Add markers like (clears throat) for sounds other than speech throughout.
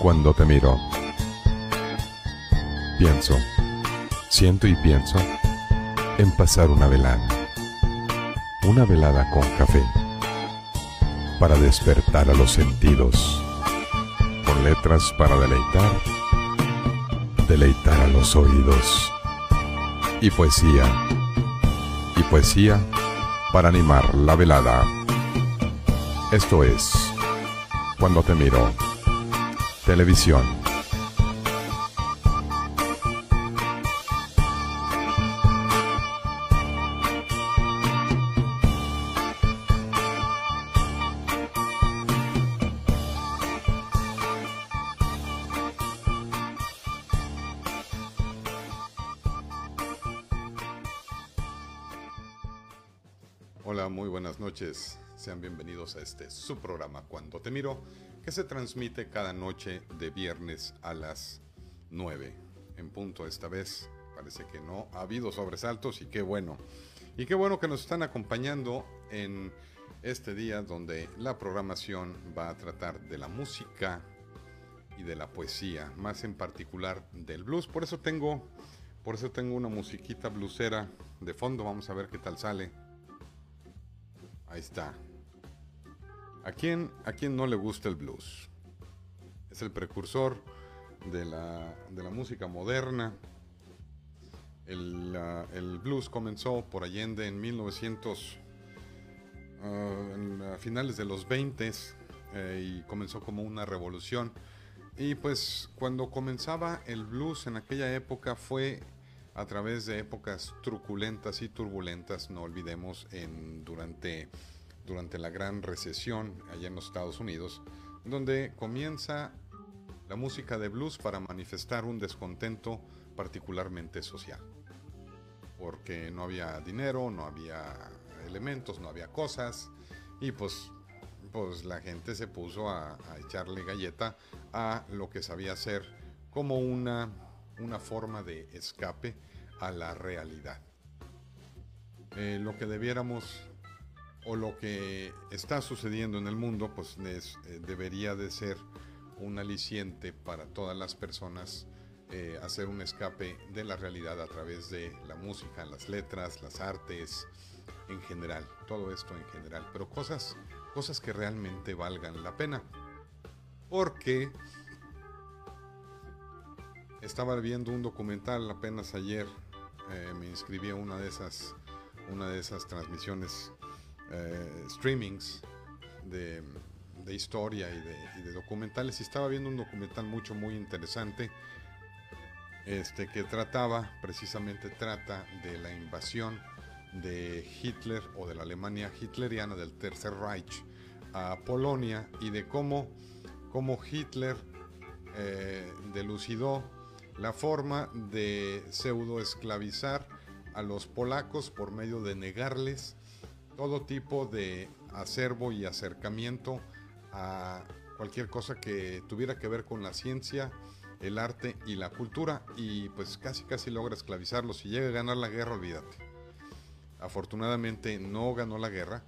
Cuando te miro, pienso, siento y pienso en pasar una velada. Una velada con café. Para despertar a los sentidos. Con letras para deleitar. Deleitar a los oídos. Y poesía. Y poesía para animar la velada. Esto es Cuando te miro. Televisión. Hola, muy buenas noches. Sean bienvenidos a este su programa Cuando te miro, que se transmite cada noche de viernes a las 9 en punto esta vez. Parece que no ha habido sobresaltos y qué bueno. Y qué bueno que nos están acompañando en este día donde la programación va a tratar de la música y de la poesía, más en particular del blues. Por eso tengo por eso tengo una musiquita bluesera de fondo, vamos a ver qué tal sale. Ahí está. ¿A quién, ¿A quién no le gusta el blues? Es el precursor de la, de la música moderna. El, el blues comenzó por Allende en 1900, ah, en, a finales de los 20 y comenzó como una revolución. Y pues cuando comenzaba el blues en aquella época fue a través de épocas truculentas y turbulentas, no olvidemos, en, durante, durante la gran recesión allá en los Estados Unidos, donde comienza la música de blues para manifestar un descontento particularmente social. Porque no había dinero, no había elementos, no había cosas, y pues, pues la gente se puso a, echarle galleta a lo que sabía hacer como una, una forma de escape a la realidad. Eh, lo que debiéramos o lo que está sucediendo en el mundo, pues es, eh, debería de ser un aliciente para todas las personas eh, hacer un escape de la realidad a través de la música, las letras, las artes, en general, todo esto en general, pero cosas, cosas que realmente valgan la pena. Porque estaba viendo un documental apenas ayer, eh, me inscribí a una de esas, una de esas transmisiones, eh, streamings de, de historia y de, documentales, y estaba viendo un documental mucho, muy interesante, este, que trataba, precisamente trata de la invasión de Hitler o de la Alemania hitleriana del Tercer Reich a Polonia y de cómo, cómo Hitler eh, delucidó la forma de pseudo esclavizar a los polacos por medio de negarles todo tipo de acervo y acercamiento a cualquier cosa que tuviera que ver con la ciencia, el arte y la cultura y pues casi casi logra esclavizarlos. Si llega a ganar la guerra, olvídate. Afortunadamente no ganó la guerra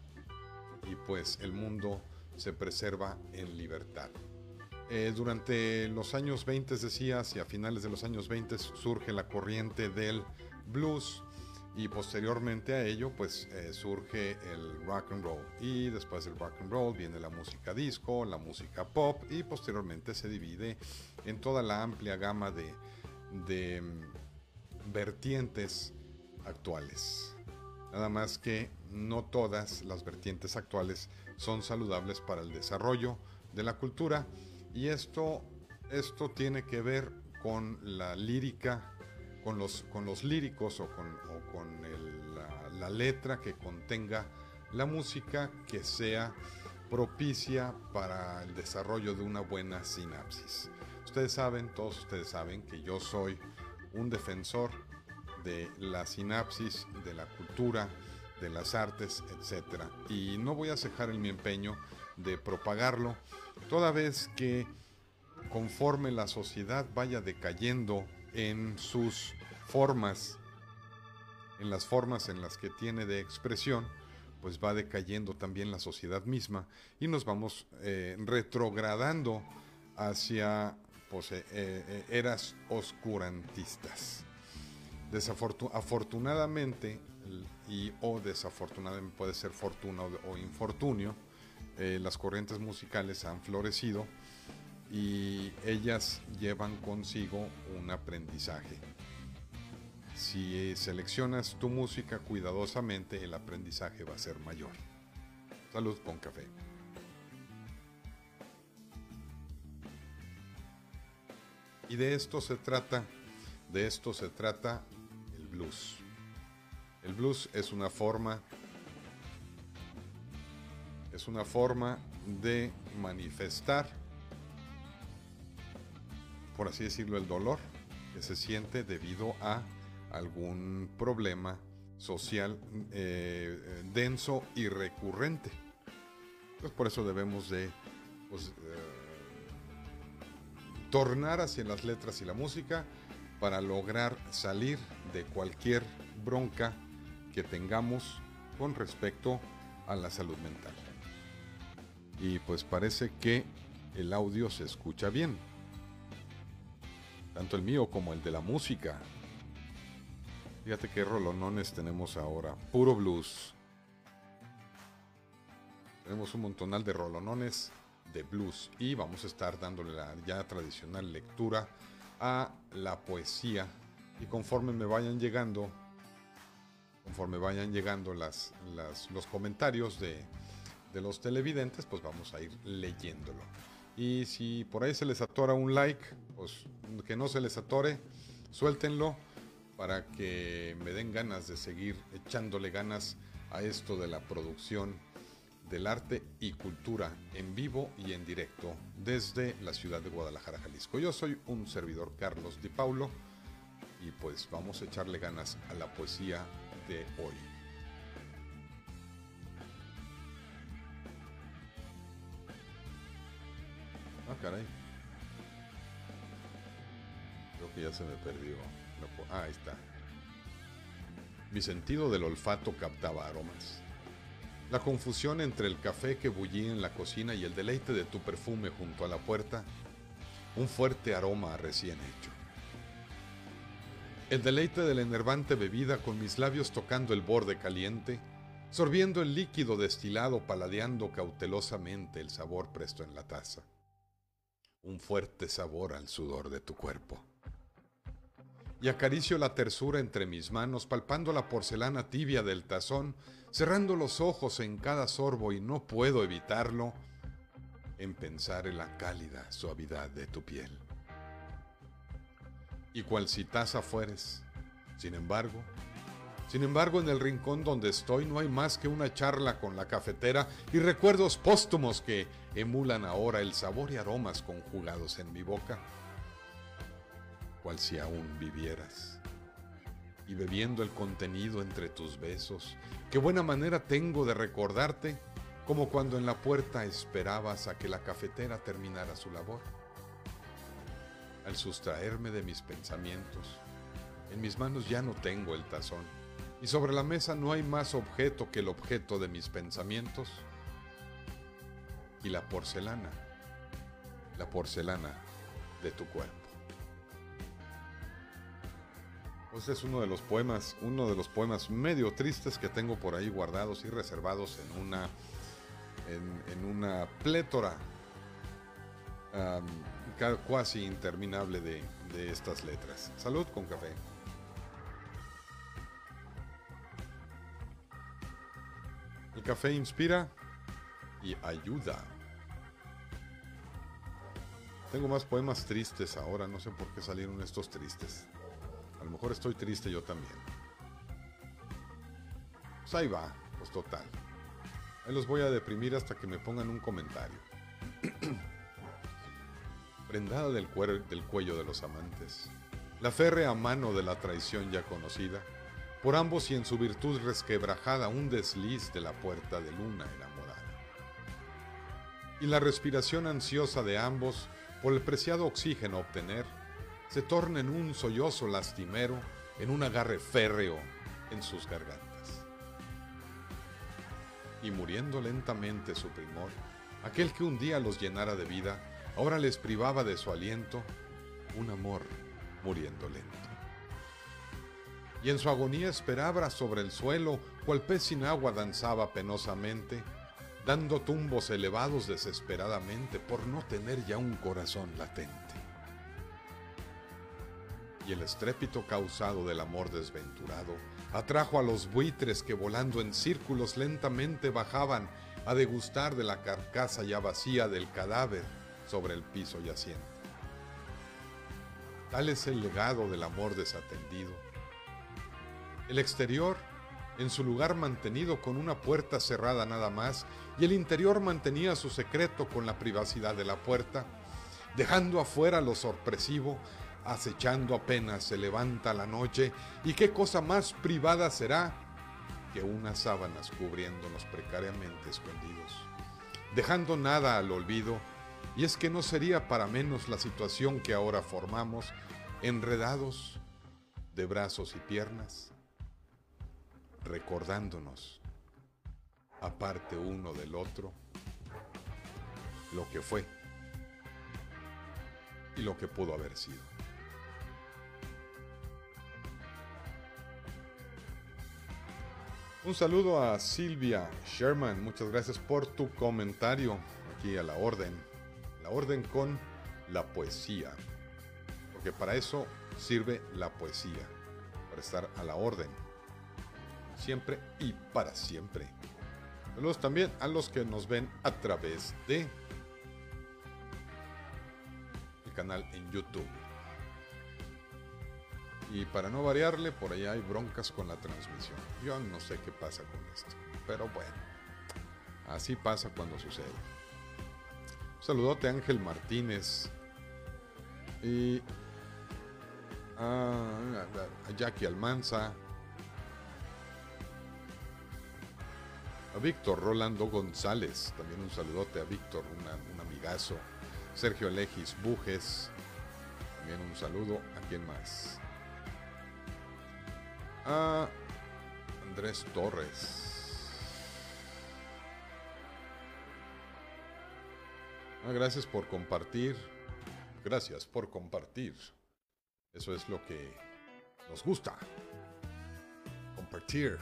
y pues el mundo se preserva en libertad. Eh, durante los años 20, decía, hacia finales de los años 20 surge la corriente del blues y posteriormente a ello pues eh, surge el rock and roll y después del rock and roll viene la música disco, la música pop y posteriormente se divide en toda la amplia gama de, mm, vertientes actuales. Nada más que no todas las vertientes actuales son saludables para el desarrollo de la cultura y esto, esto tiene que ver con la lírica, con los, con los líricos o con, con la, la letra que contenga la música que sea propicia para el desarrollo de una buena sinapsis. Ustedes saben, todos ustedes saben que yo soy un defensor de la sinapsis, de la cultura, de las artes, etc. Y no voy a cejar en mi empeño de propagarlo, toda vez que conforme la sociedad vaya decayendo en sus formas, en las formas en las que tiene de expresión, pues va decayendo también la sociedad misma y nos vamos eh, retrogradando hacia pues, eh, eh, eras oscurantistas. afortunadamente, y o desafortunadamente puede ser fortuna o, infortunio, las corrientes musicales han florecido y ellas llevan consigo un aprendizaje. Si seleccionas tu música cuidadosamente, el aprendizaje va a ser mayor. Salud con café. Y de esto se trata, de esto se trata el blues. El blues es una forma es una forma de manifestar por así decirlo el dolor que se siente debido a algún problema social eh, denso y recurrente. Pues por eso debemos de pues, eh, tornar hacia las letras y la música para lograr salir de cualquier bronca que tengamos con respecto a la salud mental. Y pues parece que el audio se escucha bien. Tanto el mío como el de la música. Fíjate qué rolonones tenemos ahora. Puro blues. Tenemos un montonal de rolonones de blues y vamos a estar dándole la ya tradicional lectura a la poesía y conforme me vayan llegando conforme vayan llegando las, los comentarios de los televidentes pues vamos a ir leyéndolo y si por ahí se les atora un like pues que no se les atore suéltenlo para que me den ganas de seguir echándole ganas a esto de la producción del arte y cultura en vivo y en directo desde la ciudad de Guadalajara, Jalisco. Yo soy un servidor Carlos Di Paulo y pues vamos a echarle ganas a la poesía de hoy. Ah, caray. Creo que ya se me perdió. Ah, ahí está. Mi sentido del olfato captaba aromas. La confusión entre el café que bullía en la cocina y el deleite de tu perfume junto a la puerta, un fuerte aroma recién hecho. El deleite de la enervante bebida con mis labios tocando el borde caliente, sorbiendo el líquido destilado, paladeando cautelosamente el sabor presto en la taza. Un fuerte sabor al sudor de tu cuerpo y acaricio la tersura entre mis manos, palpando la porcelana tibia del tazón, cerrando los ojos en cada sorbo y no puedo evitarlo en pensar en la cálida suavidad de tu piel. Y cual si taza fueres, sin embargo, sin embargo, en el rincón donde estoy no hay más que una charla con la cafetera y recuerdos póstumos que emulan ahora el sabor y aromas conjugados en mi boca cual si aún vivieras. Y bebiendo el contenido entre tus besos, qué buena manera tengo de recordarte como cuando en la puerta esperabas a que la cafetera terminara su labor. Al sustraerme de mis pensamientos, en mis manos ya no tengo el tazón, y sobre la mesa no hay más objeto que el objeto de mis pensamientos, y la porcelana, la porcelana de tu cuerpo. Pues es uno de los poemas, uno de los poemas medio tristes que tengo por ahí guardados y reservados en una, en, una plétora casi interminable de, de estas letras. Salud con café. El café inspira y ayuda. Tengo más poemas tristes ahora, no sé por qué salieron estos tristes. A lo mejor estoy triste yo también. Pues ahí va, pues total. Ahí los voy a deprimir hasta que me pongan un comentario. (clears throat) Prendada del, del cuello de los amantes, la férrea mano de la traición ya conocida, por ambos y en su virtud resquebrajada un desliz de la puerta de luna enamorada. Y la respiración ansiosa de ambos por el preciado oxígeno obtener, se torna en un sollozo lastimero, en un agarre férreo en sus gargantas. Y muriendo lentamente su primor, aquel que un día los llenara de vida, ahora les privaba de su aliento un amor muriendo lento. Y en su agonía esperaba sobre el suelo, cual pez sin agua danzaba penosamente, dando tumbos elevados desesperadamente por no tener ya un corazón latente. Y el estrépito causado del amor desventurado atrajo a los buitres que volando en círculos lentamente bajaban a degustar de la carcasa ya vacía del cadáver sobre el piso yaciente. Tal es el legado del amor desatendido. El exterior, en su lugar mantenido con una puerta cerrada nada más, y el interior mantenía su secreto con la privacidad de la puerta, dejando afuera lo sorpresivo, acechando apenas se levanta la noche, y qué cosa más privada será que unas sábanas cubriéndonos precariamente escondidos, dejando nada al olvido, y es que no sería para menos la situación que ahora formamos, enredados de brazos y piernas, recordándonos, aparte uno del otro, lo que fue y lo que pudo haber sido. Un saludo a Silvia Sherman, muchas gracias por tu comentario. Aquí a la orden, la orden con la poesía, porque para eso sirve la poesía, para estar a la orden, siempre y para siempre. Saludos también a los que nos ven a través de el canal en YouTube. Y para no variarle, por allá hay broncas con la transmisión. Yo no sé qué pasa con esto. Pero bueno, así pasa cuando sucede. Un saludote Ángel Martínez. Y a, Jackie Almanza. A Víctor Rolando González. También un saludote a Víctor, un amigazo. Sergio Elegis Bujes. También un saludo. ¿A quién más? a Andrés Torres. Ah, gracias por compartir. Gracias por compartir. Eso es lo que nos gusta. Compartir.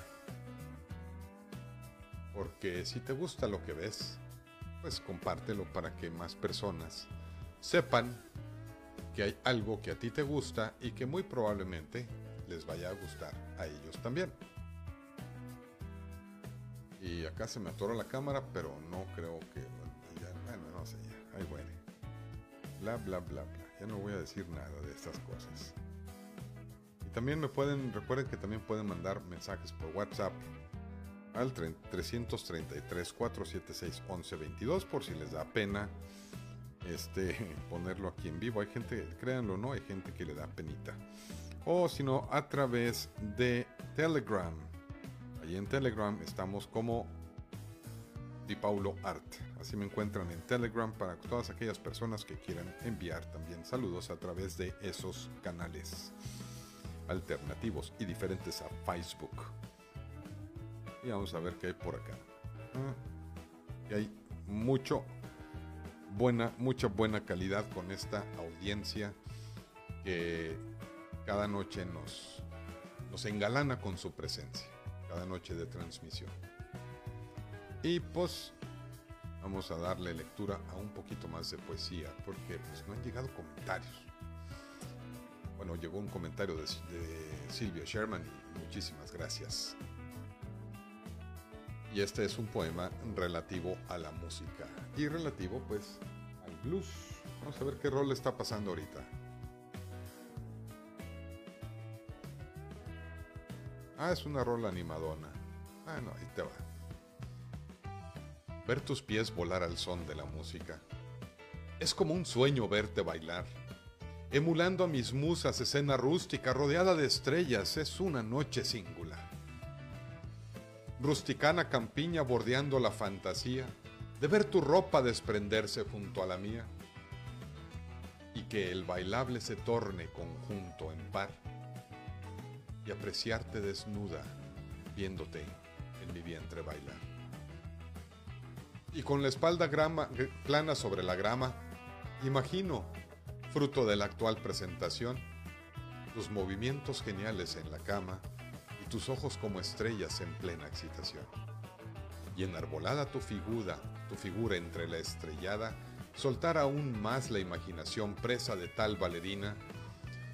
Porque si te gusta lo que ves, pues compártelo para que más personas sepan que hay algo que a ti te gusta y que muy probablemente les vaya a gustar a ellos también. Y acá se me atoró la cámara, pero no creo que... bueno, no sé, ya, ahí bueno. Bla, bla, bla, bla. Ya no voy a decir nada de estas cosas. Y también me pueden, recuerden que también pueden mandar mensajes por WhatsApp al 333 476 1122 por si les da pena este (laughs) ponerlo aquí en vivo. Hay gente, créanlo no, hay gente que le da penita o sino a través de Telegram. Allí en Telegram estamos como Di Art. Así me encuentran en Telegram para todas aquellas personas que quieran enviar también saludos a través de esos canales alternativos y diferentes a Facebook. Y vamos a ver qué hay por acá. Ah, y hay mucho buena, mucha buena calidad con esta audiencia que cada noche nos, nos engalana con su presencia, cada noche de transmisión. Y pues vamos a darle lectura a un poquito más de poesía, porque pues no han llegado comentarios. Bueno, llegó un comentario de, de Silvia Sherman y muchísimas gracias. Y este es un poema relativo a la música y relativo pues al blues. Vamos a ver qué rol está pasando ahorita. Ah, es una rola animadona. Ah, no, ahí te va. Ver tus pies volar al son de la música. Es como un sueño verte bailar. Emulando a mis musas escena rústica rodeada de estrellas, es una noche singular. Rusticana campiña bordeando la fantasía de ver tu ropa desprenderse junto a la mía y que el bailable se torne conjunto en par y apreciarte desnuda viéndote en mi vientre bailar. Y con la espalda grama, plana sobre la grama, Imagino, fruto de la actual presentación, tus movimientos geniales en la cama tus ojos como estrellas en plena excitación. Y enarbolada tu figura, tu figura entre la estrellada, soltar aún más la imaginación presa de tal valerina,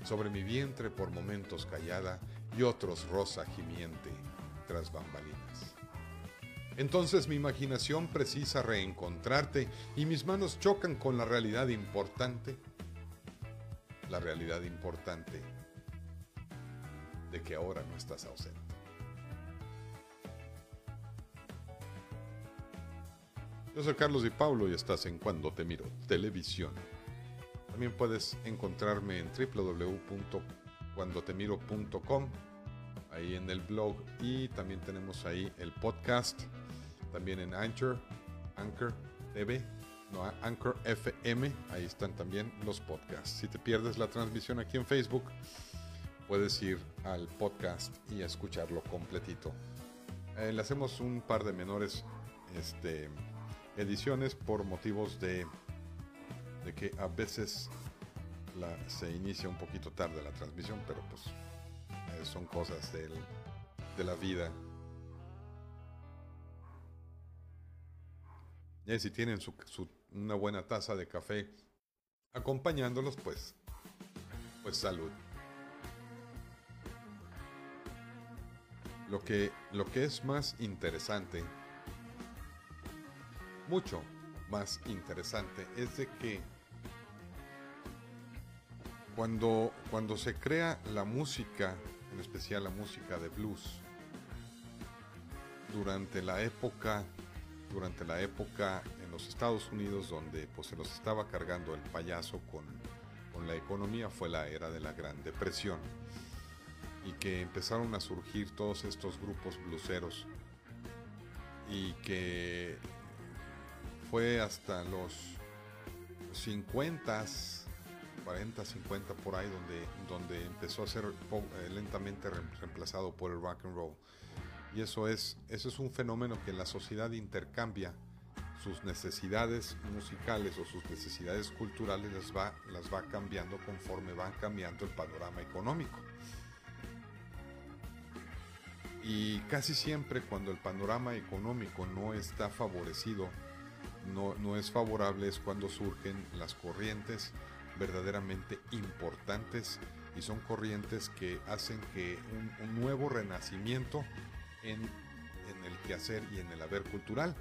sobre mi vientre por momentos callada y otros rosa gimiente tras bambalinas. Entonces mi imaginación precisa reencontrarte y mis manos chocan con la realidad importante, la realidad importante de que ahora no estás ausente. Yo soy Carlos Di Paulo y estás en Cuando Te Miro Televisión. También puedes encontrarme en www.cuandotemiro.com, ahí en el blog y también tenemos ahí el podcast, también en Anchor, Anchor TV, no, Anchor FM, ahí están también los podcasts. Si te pierdes la transmisión aquí en Facebook, puedes ir al podcast y escucharlo completito. Eh, le hacemos un par de menores este, ediciones por motivos de, de que a veces se inicia un poquito tarde la transmisión, pero pues eh, son cosas de la vida. Y si tienen su, una buena taza de café acompañándolos, pues, pues salud. Lo que, lo que es más interesante mucho más interesante es de que cuando, cuando se crea la música, en especial la música de blues, durante la época, durante la época en los Estados Unidos donde pues, se los estaba cargando el payaso con, con la economía, fue la era de la Gran Depresión y que empezaron a surgir todos estos grupos bluseros y que fue hasta los 50, 40, 50 por ahí donde, donde empezó a ser eh, lentamente reemplazado por el rock and roll. Y eso es, eso es un fenómeno que la sociedad intercambia sus necesidades musicales o sus necesidades culturales las va, las va cambiando conforme van cambiando el panorama económico. Y casi siempre cuando el panorama económico no está favorecido no, es favorable es cuando surgen las corrientes verdaderamente importantes y son corrientes que hacen que un, nuevo renacimiento en, el quehacer y en el haber cultural.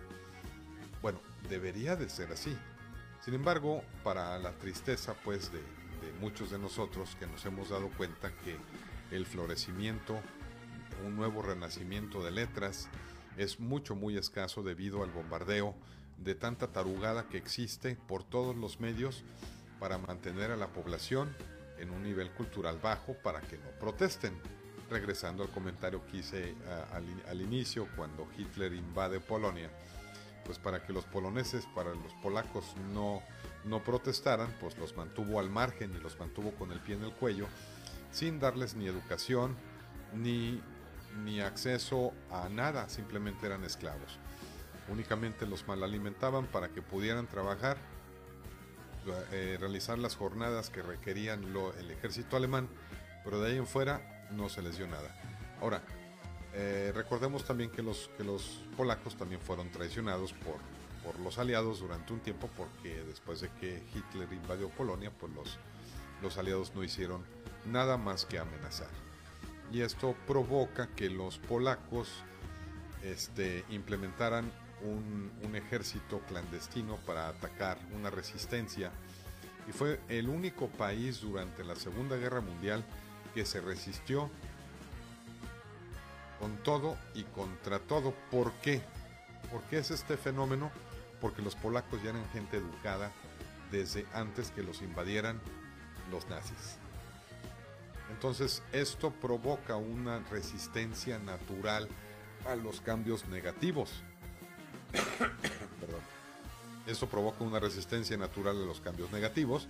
Bueno, debería de ser así. Sin embargo, para la tristeza pues de muchos de nosotros que nos hemos dado cuenta que el florecimiento, un nuevo renacimiento de letras, es mucho muy escaso debido al bombardeo de tanta tarugada que existe por todos los medios para mantener a la población en un nivel cultural bajo para que no protesten. Regresando al comentario que hice al, inicio cuando Hitler invade Polonia, pues para que los poloneses, para los polacos no, no protestaran, pues los mantuvo al margen y los mantuvo con el pie en el cuello, sin darles ni educación ni, ni acceso a nada, simplemente eran esclavos únicamente los mal alimentaban para que pudieran trabajar, eh, realizar las jornadas que requerían el ejército alemán, pero de ahí en fuera no se les dio nada. Ahora, eh, recordemos también que los, que los polacos también fueron traicionados por, por los aliados durante un tiempo porque después de que Hitler invadió Polonia, pues los, los aliados no hicieron nada más que amenazar. Y esto provoca que los polacos este, implementaran un, ejército clandestino para atacar una resistencia y fue el único país durante la Segunda Guerra Mundial que se resistió con todo y contra todo. ¿Por qué? ¿Por qué es este fenómeno? Porque los polacos ya eran gente educada desde antes que los invadieran los nazis. Entonces esto provoca una resistencia natural a los cambios negativos. (coughs) Perdón. Esto provoca una resistencia natural a los cambios negativos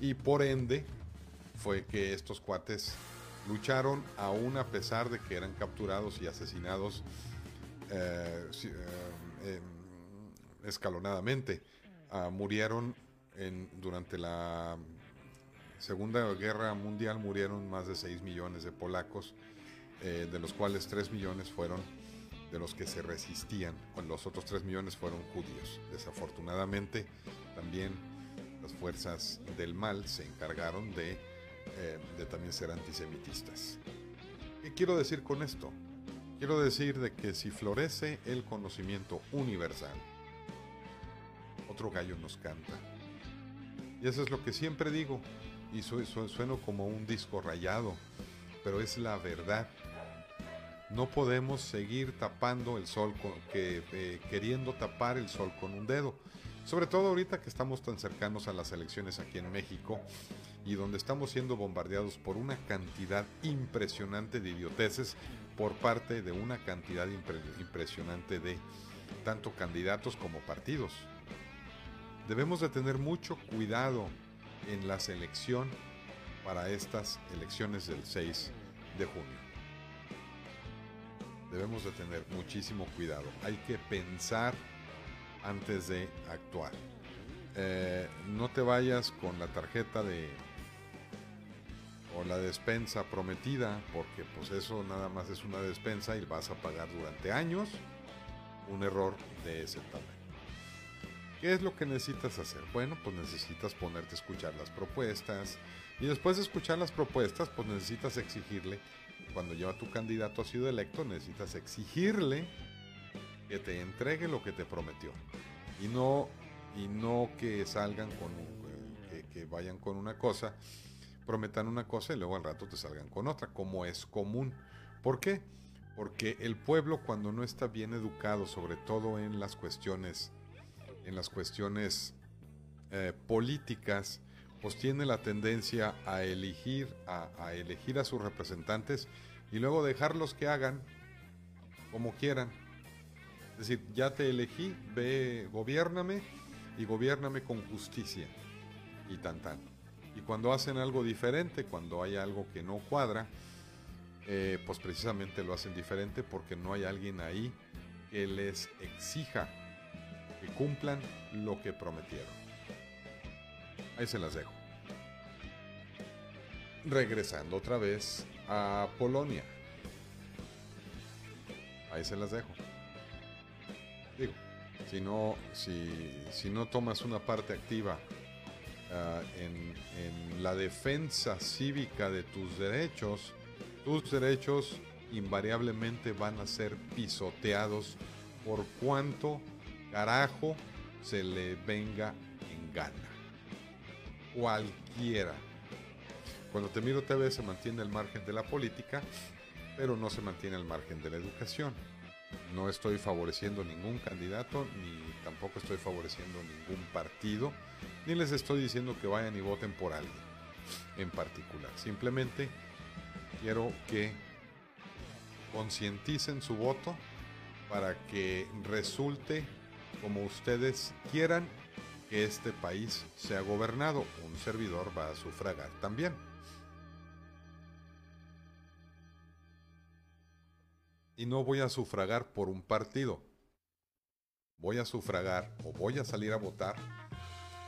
y por ende fue que estos cuates lucharon aún a pesar de que eran capturados y asesinados eh, eh, escalonadamente. Ah, murieron durante la Segunda Guerra Mundial murieron más de 6 millones de polacos, eh, de los cuales 3 millones fueron de los que se resistían, los otros 3 millones fueron judíos. Desafortunadamente, también las fuerzas del mal se encargaron de, eh, de también ser antisemitistas. ¿Qué quiero decir con esto? Quiero decir de que si florece el conocimiento universal, otro gallo nos canta. Y eso es lo que siempre digo, y sueno como un disco rayado, pero es la verdad. No podemos seguir tapando el sol, con, que, eh, queriendo tapar el sol con un dedo. Sobre todo ahorita que estamos tan cercanos a las elecciones aquí en México y donde estamos siendo bombardeados por una cantidad impresionante de idioteces por parte de una cantidad impresionante de tanto candidatos como partidos. Debemos de tener mucho cuidado en la selección para estas elecciones del 6 de junio. Debemos de tener muchísimo cuidado. Hay que pensar antes de actuar. Eh, no te vayas con la tarjeta de o la despensa prometida, porque pues eso nada más es una despensa y vas a pagar durante años un error de ese tamaño. ¿Qué es lo que necesitas hacer? Bueno, pues necesitas ponerte a escuchar las propuestas y después de escuchar las propuestas, pues necesitas exigirle, cuando ya tu candidato ha sido electo, necesitas exigirle que te entregue lo que te prometió y no y no que salgan con que, que vayan con una cosa, prometan una cosa y luego al rato te salgan con otra, como es común. ¿Por qué? Porque el pueblo cuando no está bien educado, sobre todo en las cuestiones en las cuestiones eh, políticas, pues tiene la tendencia a elegir a, elegir a sus representantes y luego dejarlos que hagan como quieran. Es decir, ya te elegí, ve, gobiername y gobiername con justicia y tan tan. Y cuando hacen algo diferente, cuando hay algo que no cuadra, eh, pues precisamente lo hacen diferente porque no hay alguien ahí que les exija que cumplan lo que prometieron. Ahí se las dejo. Regresando otra vez a Polonia. Ahí se las dejo. Digo, si no, si, no tomas una parte activa ah, en la defensa cívica de tus derechos, tus derechos invariablemente van a ser pisoteados por cuanto carajo se le venga en gana. Cualquiera. Cuando te miro TV se mantiene el margen de la política, pero no se mantiene el margen de la educación. No estoy favoreciendo ningún candidato, ni tampoco estoy favoreciendo ningún partido, ni les estoy diciendo que vayan y voten por alguien en particular. Simplemente quiero que concienticen su voto para que resulte como ustedes quieran que este país sea gobernado. Un servidor va a sufragar también. Y no voy a sufragar por un partido. Voy a sufragar o voy a salir a votar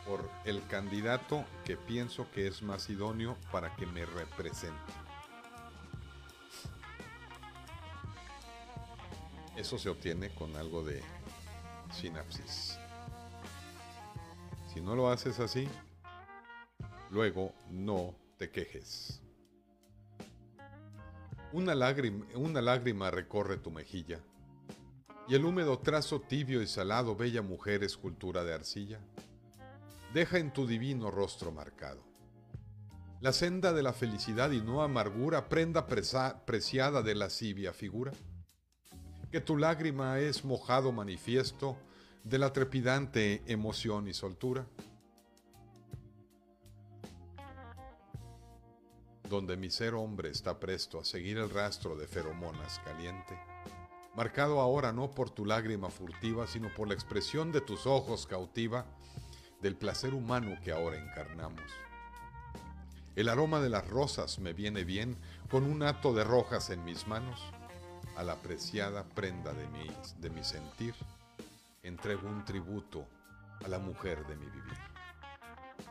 por el candidato que pienso que es más idóneo para que me represente. Eso se obtiene con algo de sinapsis. Si no lo haces así, luego no te quejes. Una lágrima, una lágrima recorre tu mejilla, y el húmedo trazo tibio y salado, bella mujer, escultura de arcilla, deja en tu divino rostro marcado. La senda de la felicidad y no amargura, prenda preciada de lascivia figura que tu lágrima es mojado manifiesto de la trepidante emoción y soltura, donde mi ser hombre está presto a seguir el rastro de feromonas caliente, marcado ahora no por tu lágrima furtiva, sino por la expresión de tus ojos cautiva del placer humano que ahora encarnamos. El aroma de las rosas me viene bien con un hato de rojas en mis manos a la preciada prenda de mi, de mi sentir, entrego un tributo a la mujer de mi vivir.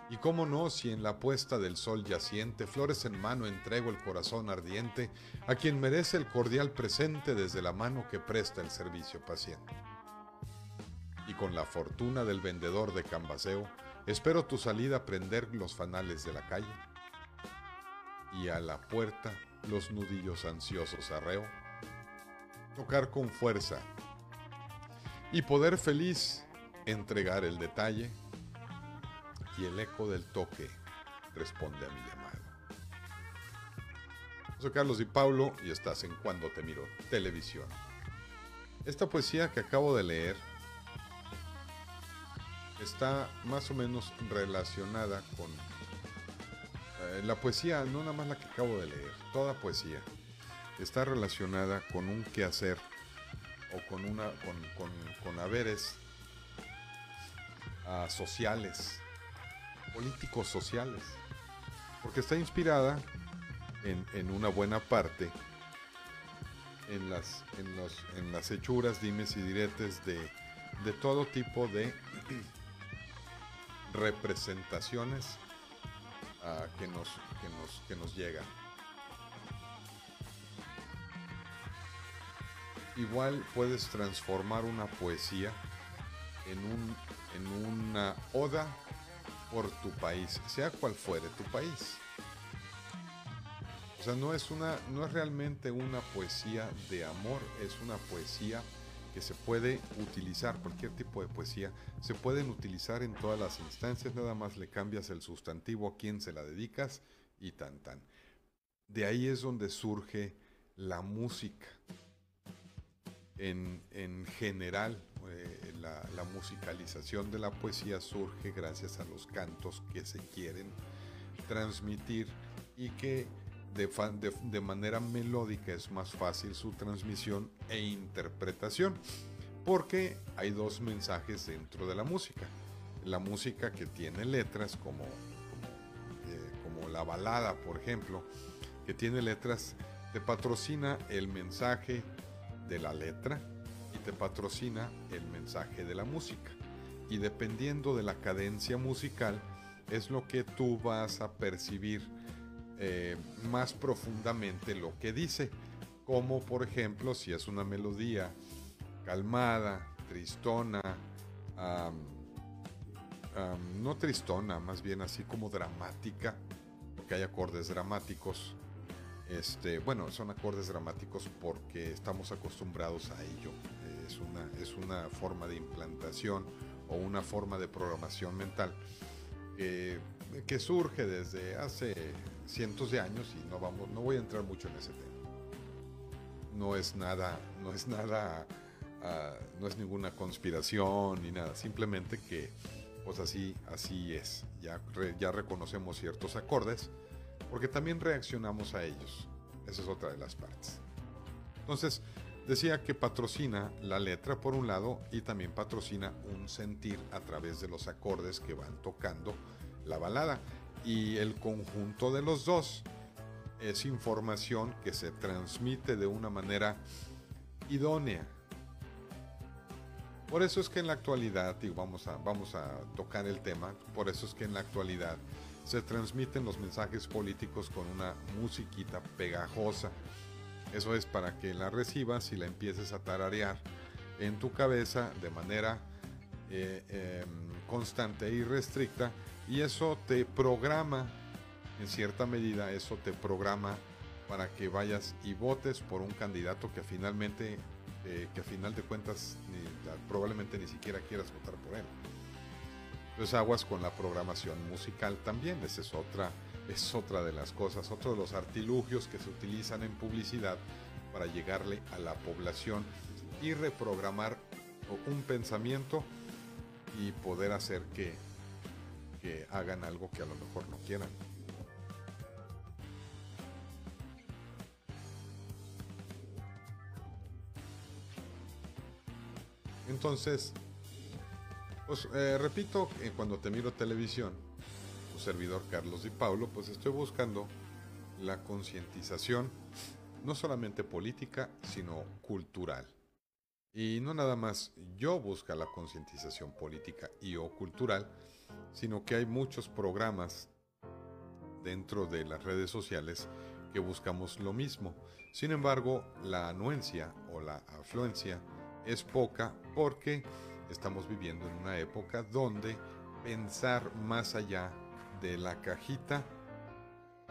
Y cómo no, si en la puesta del sol yaciente, flores en mano entrego el corazón ardiente a quien merece el cordial presente desde la mano que presta el servicio paciente. Y con la fortuna del vendedor de cambaseo, espero tu salida prender los fanales de la calle. Y a la puerta los nudillos ansiosos arreo, tocar con fuerza y poder feliz entregar el detalle y el eco del toque responde a mi llamado. Soy Carlos Di Paulo y estás en Cuando te miro televisión. Esta poesía que acabo de leer está más o menos relacionada con eh, la poesía, no nada más la que acabo de leer, toda poesía está relacionada con un quehacer o con una con, con, haberes uh, sociales políticos sociales, porque está inspirada en, una buena parte en las, en, los, en las hechuras, dimes y diretes de, de todo tipo de representaciones uh, que, nos, que, nos, que nos llegan. Igual puedes transformar una poesía en, un, en una oda por tu país, sea cual fuere tu país. O sea, no es una, no es realmente una poesía de amor, es una poesía que se puede utilizar, cualquier tipo de poesía, se pueden utilizar en todas las instancias, nada más le cambias el sustantivo a quién se la dedicas y tan tan. De ahí es donde surge la música. En, en general, eh, la, musicalización de la poesía surge gracias a los cantos que se quieren transmitir y que de, de, manera melódica es más fácil su transmisión e interpretación, porque hay dos mensajes dentro de la música. La música que tiene letras, como, como, eh, la balada, por ejemplo, que tiene letras, te patrocina el mensaje de la letra, te patrocina el mensaje de la música. Y dependiendo de la cadencia musical, es lo que tú vas a percibir eh, más profundamente lo que dice. Como por ejemplo, si es una melodía calmada, tristona, no tristona, más bien así como dramática, porque hay acordes dramáticos. Este, bueno, son acordes dramáticos porque estamos acostumbrados a ello es una, es una forma de implantación o una forma de programación mental que surge desde hace cientos de años y no, vamos, no voy a entrar mucho en ese tema. No es nada, no es nada, ah, no es ninguna conspiración ni nada, simplemente que pues así, así es. Ya, ya reconocemos ciertos acordes porque también reaccionamos a ellos. Esa es otra de las partes. Entonces, Decía que patrocina la letra por un lado y también patrocina un sentir a través de los acordes que van tocando la balada. Y el conjunto de los dos es información que se transmite de una manera idónea. Por eso es que en la actualidad, y vamos a, vamos a tocar el tema, por eso es que en la actualidad se transmiten los mensajes políticos con una musiquita pegajosa eso es para que la recibas y la empieces a tararear en tu cabeza de manera eh, em, constante y restricta y eso te programa, en cierta medida, eso te programa para que vayas y votes por un candidato que finalmente, eh, que a final de cuentas probablemente ni siquiera quieras votar por él. Entonces aguas con la programación musical también, esa es otra es otra de las cosas, otro de los artilugios que se utilizan en publicidad para llegarle a la población y reprogramar un pensamiento y poder hacer que, que hagan algo que a lo mejor no quieran. Entonces, pues eh, repito, cuando te miro televisión, servidor Carlos Di Paulo, pues estoy buscando la concientización no solamente política, sino cultural. Y no nada más yo busca la concientización política y o cultural, sino que hay muchos programas dentro de las redes sociales que buscamos lo mismo. Sin embargo, la anuencia o la afluencia es poca porque estamos viviendo en una época donde pensar más allá de la cajita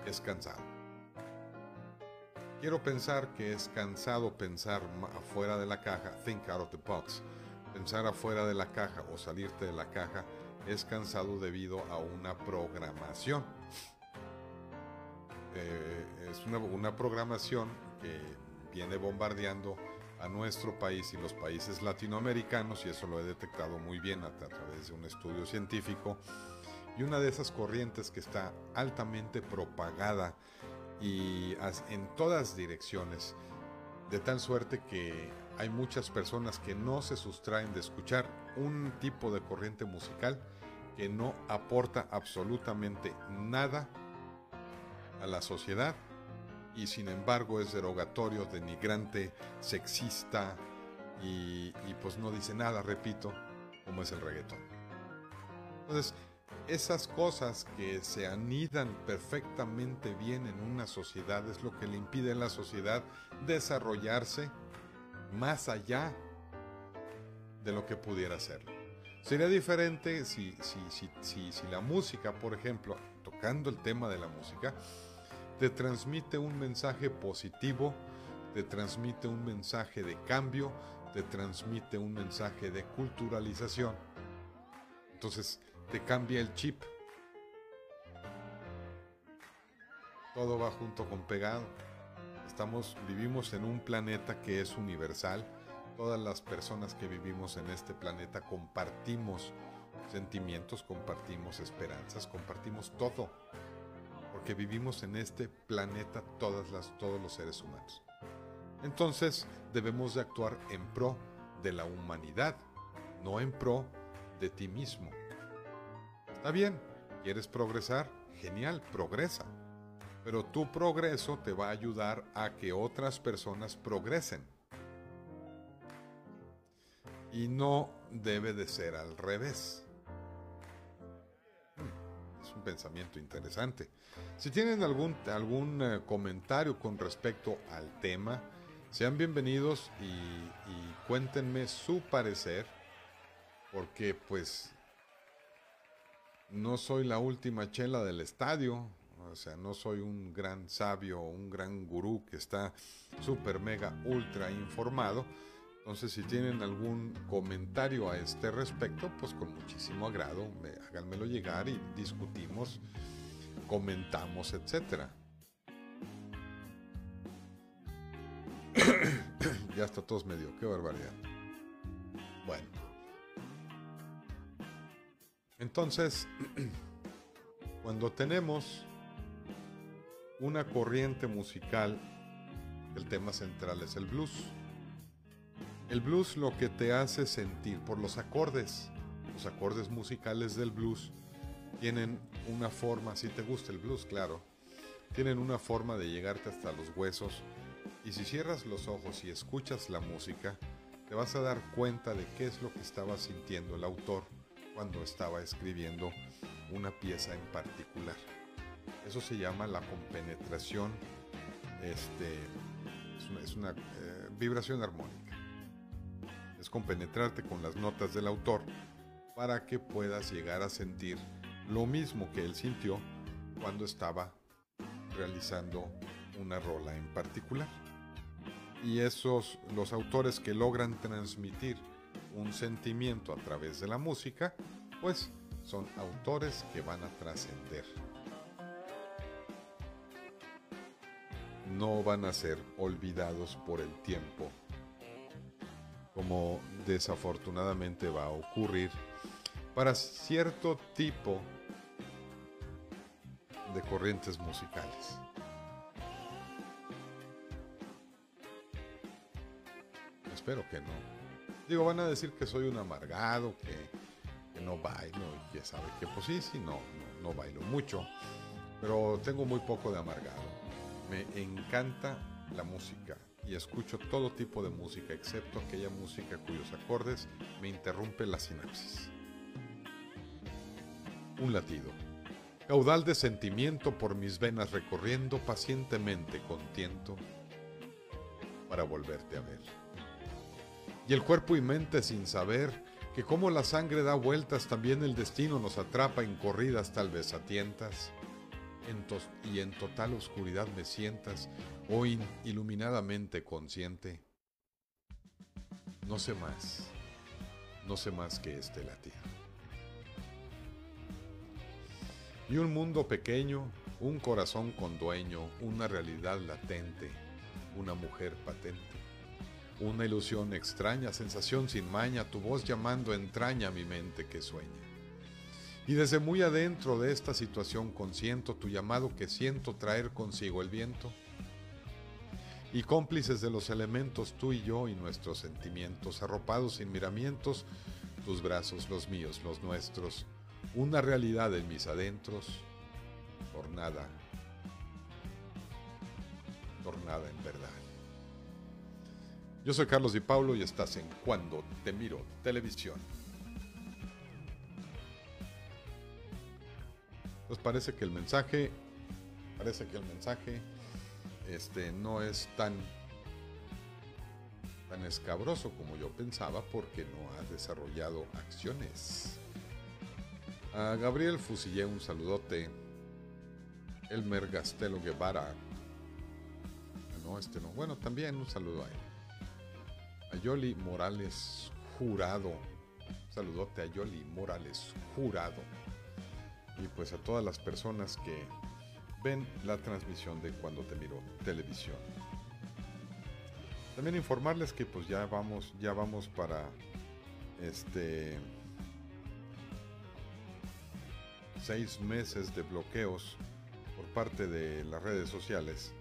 es cansado. Quiero pensar que es cansado pensar afuera de la caja, think out of the box. Pensar afuera de la caja o salirte de la caja es cansado debido a una programación. Eh, es una, una programación que viene bombardeando a nuestro país y los países latinoamericanos, y eso lo he detectado muy bien a, través de un estudio científico, y una de esas corrientes que está altamente propagada y en todas direcciones, de tal suerte que hay muchas personas que no se sustraen de escuchar un tipo de corriente musical que no aporta absolutamente nada a la sociedad y sin embargo es derogatorio, denigrante, sexista y, pues no dice nada, repito, como es el reggaetón. Entonces, esas cosas que se anidan perfectamente bien en una sociedad es lo que le impide a la sociedad desarrollarse más allá de lo que pudiera ser. Sería diferente si, si, si, si, la música, por ejemplo, tocando el tema de la música, te transmite un mensaje positivo, te transmite un mensaje de cambio, te transmite un mensaje de culturalización. Entonces te cambia el chip. Todo va junto con pegado. Estamos, vivimos en un planeta que es universal. Todas las personas que vivimos en este planeta compartimos sentimientos, compartimos esperanzas, compartimos todo porque vivimos en este planeta todas las, todos los seres humanos. Entonces debemos de actuar en pro de la humanidad, no en pro de ti mismo. Está bien, ¿quieres progresar? Genial, progresa. Pero tu progreso te va a ayudar a que otras personas progresen. Y no debe de ser al revés un pensamiento interesante. Si tienen algún, algún eh, comentario con respecto al tema, sean bienvenidos y, y cuéntenme su parecer, porque pues no soy la última chela del estadio, o sea, no soy un gran sabio un gran gurú que está súper mega ultra informado entonces, si tienen algún comentario a este respecto, pues con muchísimo agrado, háganmelo llegar y discutimos, comentamos, etc. (coughs) ya está todos medio, qué barbaridad. Bueno. Entonces, (coughs) cuando tenemos una corriente musical, el tema central es el blues el blues lo que te hace sentir por los acordes, los acordes musicales del blues tienen una forma, si te gusta el blues, claro, tienen una forma de llegarte hasta los huesos. Y si cierras los ojos y escuchas la música, te vas a dar cuenta de qué es lo que estaba sintiendo el autor cuando estaba escribiendo una pieza en particular. Eso se llama la compenetración, este, es una, eh, vibración armónica es compenetrarte con las notas del autor para que puedas llegar a sentir lo mismo que él sintió cuando estaba realizando una rola en particular. Y esos, los autores que logran transmitir un sentimiento a través de la música, pues son autores que van a trascender. No van a ser olvidados por el tiempo como desafortunadamente va a ocurrir para cierto tipo de corrientes musicales. Espero que no. Digo, van a decir que soy un amargado, que, no bailo y que sabe que pues sí, sí, no, no, no bailo mucho, pero tengo muy poco de amargado. Me encanta la música, y escucho todo tipo de música, excepto aquella música cuyos acordes me interrumpen la sinapsis. Un latido. Caudal de sentimiento por mis venas recorriendo pacientemente con tiento para volverte a ver. Y el cuerpo y mente sin saber que como la sangre da vueltas, también el destino nos atrapa en corridas tal vez a tientas, y en total oscuridad me sientas, hoy iluminadamente consciente. No sé más, no sé más que este latir. Y un mundo pequeño, un corazón con dueño, una realidad latente, una mujer patente. Una ilusión extraña, sensación sin maña, tu voz llamando entraña mi mente que sueña. Y desde muy adentro de esta situación consiento tu llamado que siento traer consigo el viento. Y cómplices de los elementos tú y yo y nuestros sentimientos, arropados sin miramientos, tus brazos, los míos, los nuestros, una realidad en mis adentros, tornada, tornada en verdad. Yo soy Carlos Di Paulo y estás en Cuando Te Miro Televisión. Pues parece que el mensaje, parece que el mensaje este, no es tan, tan escabroso como yo pensaba porque no ha desarrollado acciones. A Gabriel Fusillé un saludote. Elmer Gastelo Guevara. No, este no. Bueno, también un saludo a él a Yoli Morales Jurado. saludote a Yoli Morales Jurado. Y pues a todas las personas que ven la transmisión de cuando te miro televisión. También informarles que pues ya vamos, ya vamos para este seis meses de bloqueos por parte de las redes sociales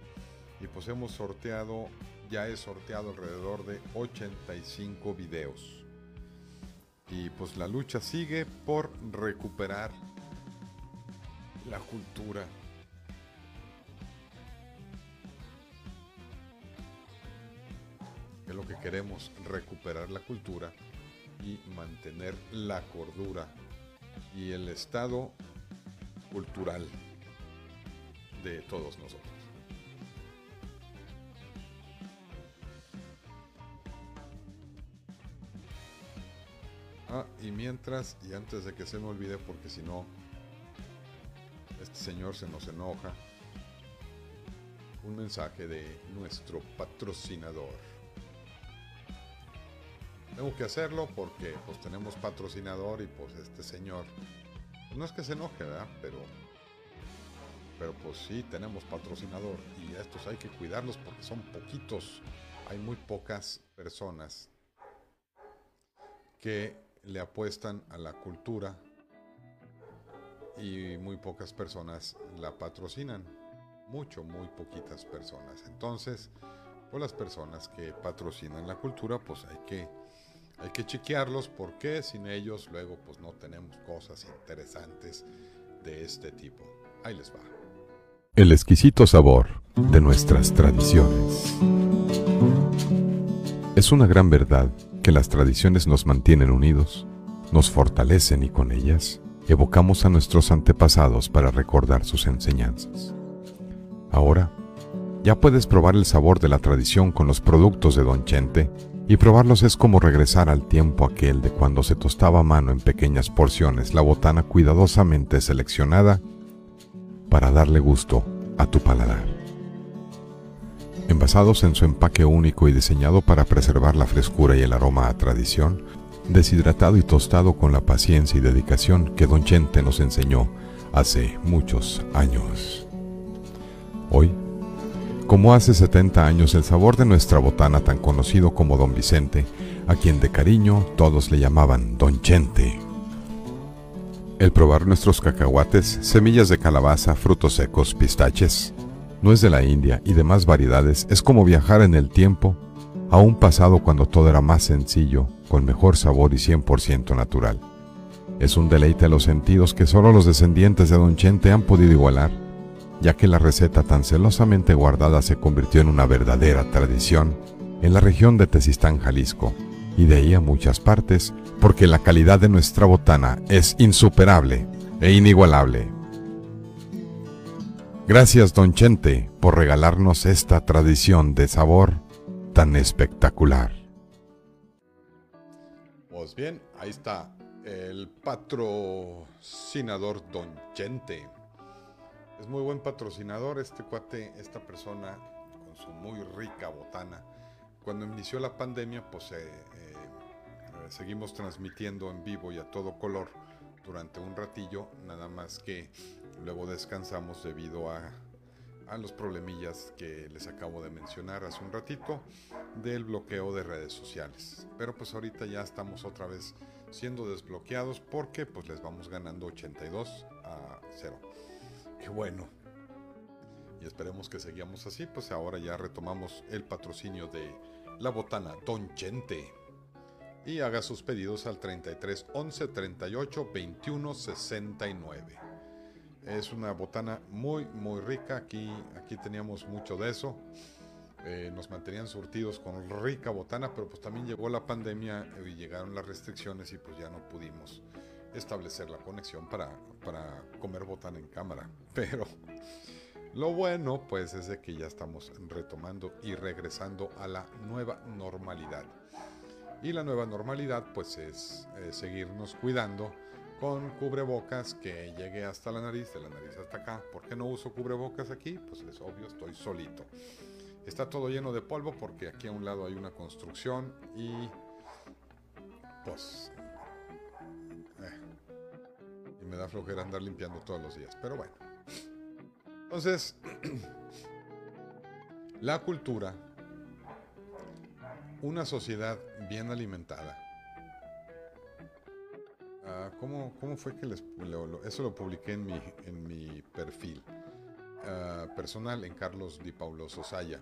y pues hemos sorteado ya he sorteado alrededor de 85 videos. Y pues la lucha sigue por recuperar la cultura. Es lo que queremos, recuperar la cultura y mantener la cordura y el estado cultural de todos nosotros. Ah, y mientras, y antes de que se me olvide, porque si no, este señor se nos enoja, un mensaje de nuestro patrocinador. Tengo que hacerlo porque pues tenemos patrocinador y pues este señor, no es que se enoje, ¿verdad? Pero, pero pues sí tenemos patrocinador y estos hay que cuidarlos porque son poquitos, hay muy pocas personas que le apuestan a la cultura y muy pocas personas la patrocinan. Mucho, muy poquitas personas. Entonces, pues las personas que patrocinan la cultura, pues hay que, hay que chequearlos porque sin ellos luego pues no tenemos cosas interesantes de este tipo. Ahí les va. El exquisito sabor de nuestras tradiciones. Es una gran verdad que las tradiciones nos mantienen unidos, nos fortalecen y con ellas evocamos a nuestros antepasados para recordar sus enseñanzas. Ahora, ya puedes probar el sabor de la tradición con los productos de Don Chente, y probarlos es como regresar al tiempo aquel de cuando se tostaba a mano en pequeñas porciones la botana cuidadosamente seleccionada para darle gusto a tu paladar envasados en su empaque único y diseñado para preservar la frescura y el aroma a tradición, deshidratado y tostado con la paciencia y dedicación que Don Chente nos enseñó hace muchos años. Hoy, como hace 70 años, el sabor de nuestra botana tan conocido como Don Vicente, a quien de cariño todos le llamaban Don Chente. El probar nuestros cacahuates, semillas de calabaza, frutos secos, pistaches, no es de la India y demás variedades, es como viajar en el tiempo a un pasado cuando todo era más sencillo, con mejor sabor y 100% natural. Es un deleite a los sentidos que solo los descendientes de Don Chente han podido igualar. ya que la receta tan celosamente guardada se convirtió en una verdadera tradición en la región de Tezistán, Jalisco, y de ahí a muchas partes, porque la calidad de nuestra botana es insuperable e inigualable. Gracias, don Chente, por regalarnos esta tradición de sabor tan espectacular. Bien, ahí está el patrocinador Don Chente. Es muy buen patrocinador este cuate, esta persona con su muy rica botana. Cuando inició la pandemia, pues eh, eh, seguimos transmitiendo en vivo y a todo color durante un ratillo, nada más que luego descansamos debido a, a los problemillas que les acabo de mencionar hace un ratito del bloqueo de redes sociales. Pero pues ahorita ya estamos otra vez siendo desbloqueados porque pues les vamos ganando 82 a 0. Qué bueno. Y esperemos que seguimos así, pues ahora ya retomamos el patrocinio de la botana Don Chente. Y haga sus pedidos al 33 11 38 21 69. Es una botana muy, muy rica. Aquí, aquí teníamos mucho de eso. Eh, nos mantenían surtidos con rica botana, pero pues también llegó la pandemia y llegaron las restricciones y pues ya no pudimos establecer la conexión para, para comer botana en cámara. (laughs) Pero lo bueno pues es de que ya estamos retomando y regresando a la nueva normalidad. Y la nueva normalidad pues es seguirnos cuidando con cubrebocas que llegue hasta la nariz, de la nariz hasta acá. ¿Por qué no uso cubrebocas aquí? Pues es obvio, estoy solito. Está todo lleno de polvo porque aquí a un lado hay una construcción y pues y me da flojera andar limpiando todos los días. Pero bueno. Entonces, (clears throat) la cultura, una sociedad bien alimentada. Uh, ¿cómo, ¿cómo, fue que les, eso lo publiqué en mi, en mi perfil uh, personal en Carlos Di Paulo Sosaya?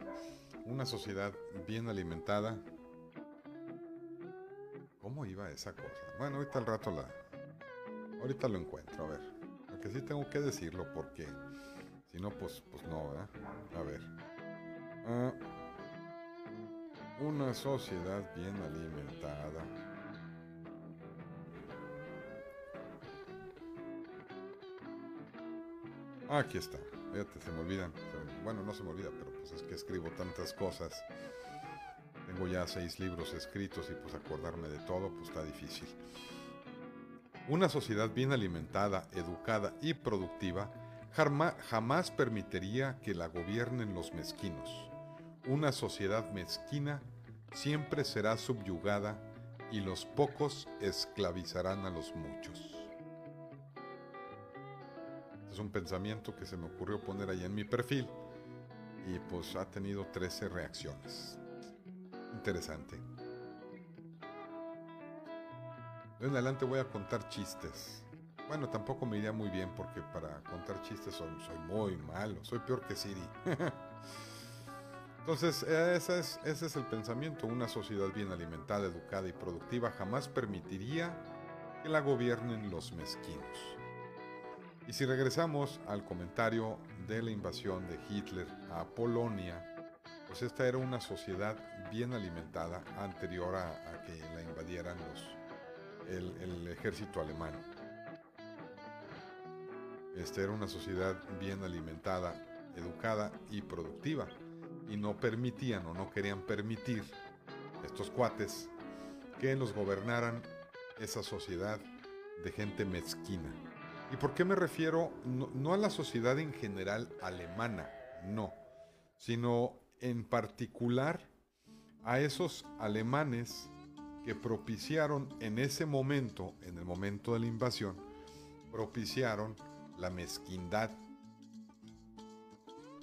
Una sociedad bien alimentada. ¿Cómo iba esa cosa? Bueno, ahorita al rato la, Ahorita lo encuentro, a ver. Aunque sí tengo que decirlo porque si no, pues, pues no, ¿verdad? A ver. Ah, una sociedad bien alimentada. Aquí está. Fíjate, se me olvidan. Bueno, no se me olvida, pero pues es que escribo tantas cosas. Tengo ya seis libros escritos y pues acordarme de todo, pues está difícil. Una sociedad bien alimentada, educada y productiva jamás permitiría que la gobiernen los mezquinos. Una sociedad mezquina siempre será subyugada y los pocos esclavizarán a los muchos. Es un pensamiento que se me ocurrió poner ahí en mi perfil y pues ha tenido 13 reacciones. Interesante. De en adelante voy a contar chistes. Bueno, tampoco me iría muy bien porque para contar chistes soy, soy muy malo. Soy peor que Siri. (laughs) Entonces, ese es, ese es el pensamiento. Una sociedad bien alimentada, educada y productiva jamás permitiría que la gobiernen los mezquinos. Y si regresamos al comentario de la invasión de Hitler a Polonia, pues esta era una sociedad bien alimentada anterior a, que la invadieran los, el ejército alemán. Esta era una sociedad bien alimentada, educada y productiva, y no permitían o no querían permitir estos cuates que los gobernaran esa sociedad de gente mezquina. ¿Y por qué me refiero no, a la sociedad en general alemana? No, sino en particular a esos alemanes que propiciaron en ese momento, en el momento de la invasión, propiciaron la mezquindad.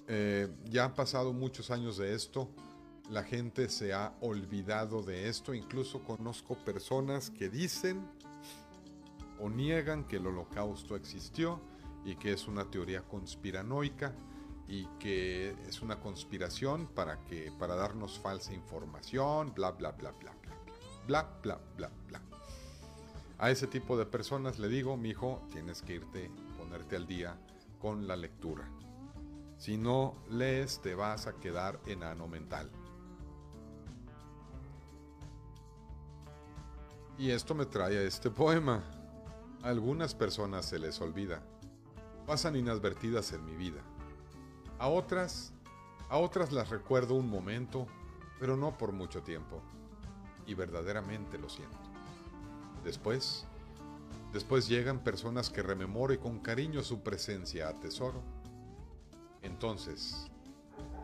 Eh, ya han pasado muchos años de esto, la gente se ha olvidado de esto, incluso conozco personas que dicen niegan que el holocausto existió y que es una teoría conspiranoica y que es una conspiración para que para darnos falsa información, bla bla bla bla bla, bla, bla, bla. A ese tipo de personas le digo, mi hijo, tienes que irte, ponerte al día con la lectura. Si no lees te vas a quedar enano mental. Y esto me trae a este poema. Algunas personas se les olvida. Pasan inadvertidas en mi vida. A otras, a otras las recuerdo un momento, pero no por mucho tiempo. Y verdaderamente lo siento. Después, después llegan personas que rememoro y con cariño su presencia atesoro. Entonces,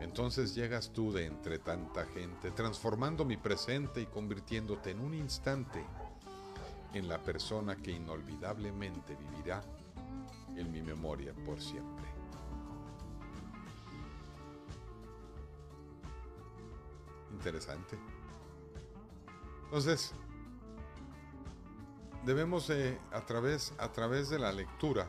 entonces llegas tú de entre tanta gente, transformando mi presente y convirtiéndote en un instante en la persona que inolvidablemente vivirá en mi memoria por siempre. Interesante. Entonces, debemos a, través, a través de la lectura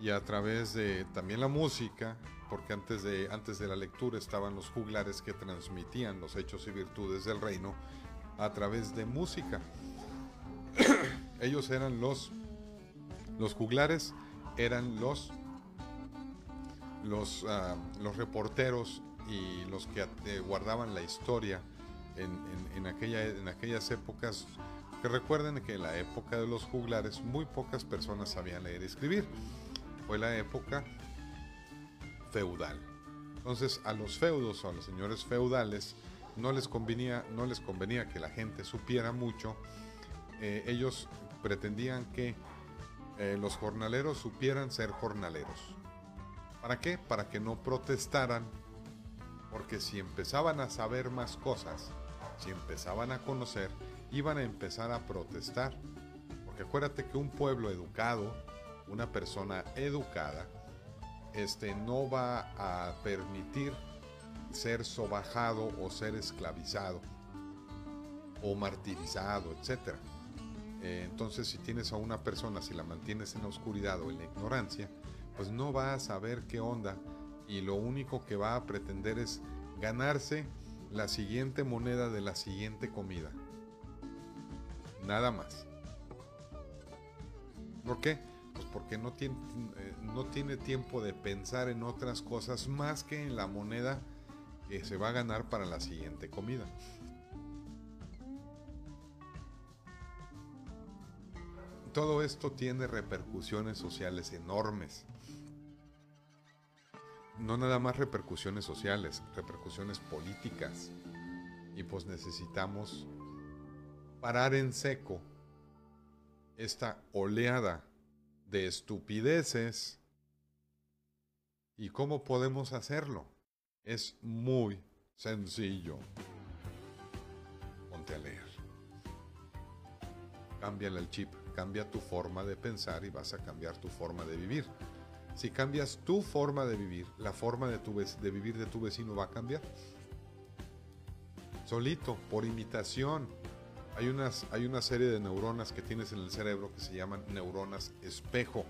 y a través de también la música, porque antes de, antes de la lectura estaban los juglares que transmitían los hechos y virtudes del reino a través de música. Ellos eran los, los juglares, eran los, los, ah, reporteros y los que eh, guardaban la historia en, aquella, en aquellas épocas. Que recuerden que en la época de los juglares muy pocas personas sabían leer y escribir. Fue la época feudal. Entonces a los feudos o a los señores feudales no les convenía, no les convenía que la gente supiera mucho eh, ellos pretendían que eh, los jornaleros supieran ser jornaleros. ¿Para qué? Para que no protestaran, porque si empezaban a saber más cosas, si empezaban a conocer, iban a empezar a protestar. Porque acuérdate que un pueblo educado, una persona educada, este, no va a permitir ser sobajado o ser esclavizado o martirizado, etcétera. Eh, entonces, si tienes a una persona, si la mantienes en la oscuridad o en la ignorancia, pues no va a saber qué onda y lo único que va a pretender es ganarse la siguiente moneda de la siguiente comida. Nada más. ¿Por qué? Pues porque no tiene, eh, no tiene tiempo de pensar en otras cosas más que en la moneda que se va a ganar para la siguiente comida. Todo esto tiene repercusiones sociales enormes. No nada más repercusiones sociales, repercusiones políticas. Y pues necesitamos parar en seco esta oleada de estupideces. ¿Y cómo podemos hacerlo? Es muy sencillo. Ponte a leer. Cámbiale el chip cambia tu forma de pensar y vas a cambiar tu forma de vivir. Si cambias tu forma de vivir, la forma de, tu, de vivir de tu vecino va a cambiar. Solito, por imitación. Hay, unas, hay una serie de neuronas que tienes en el cerebro que se llaman neuronas espejo.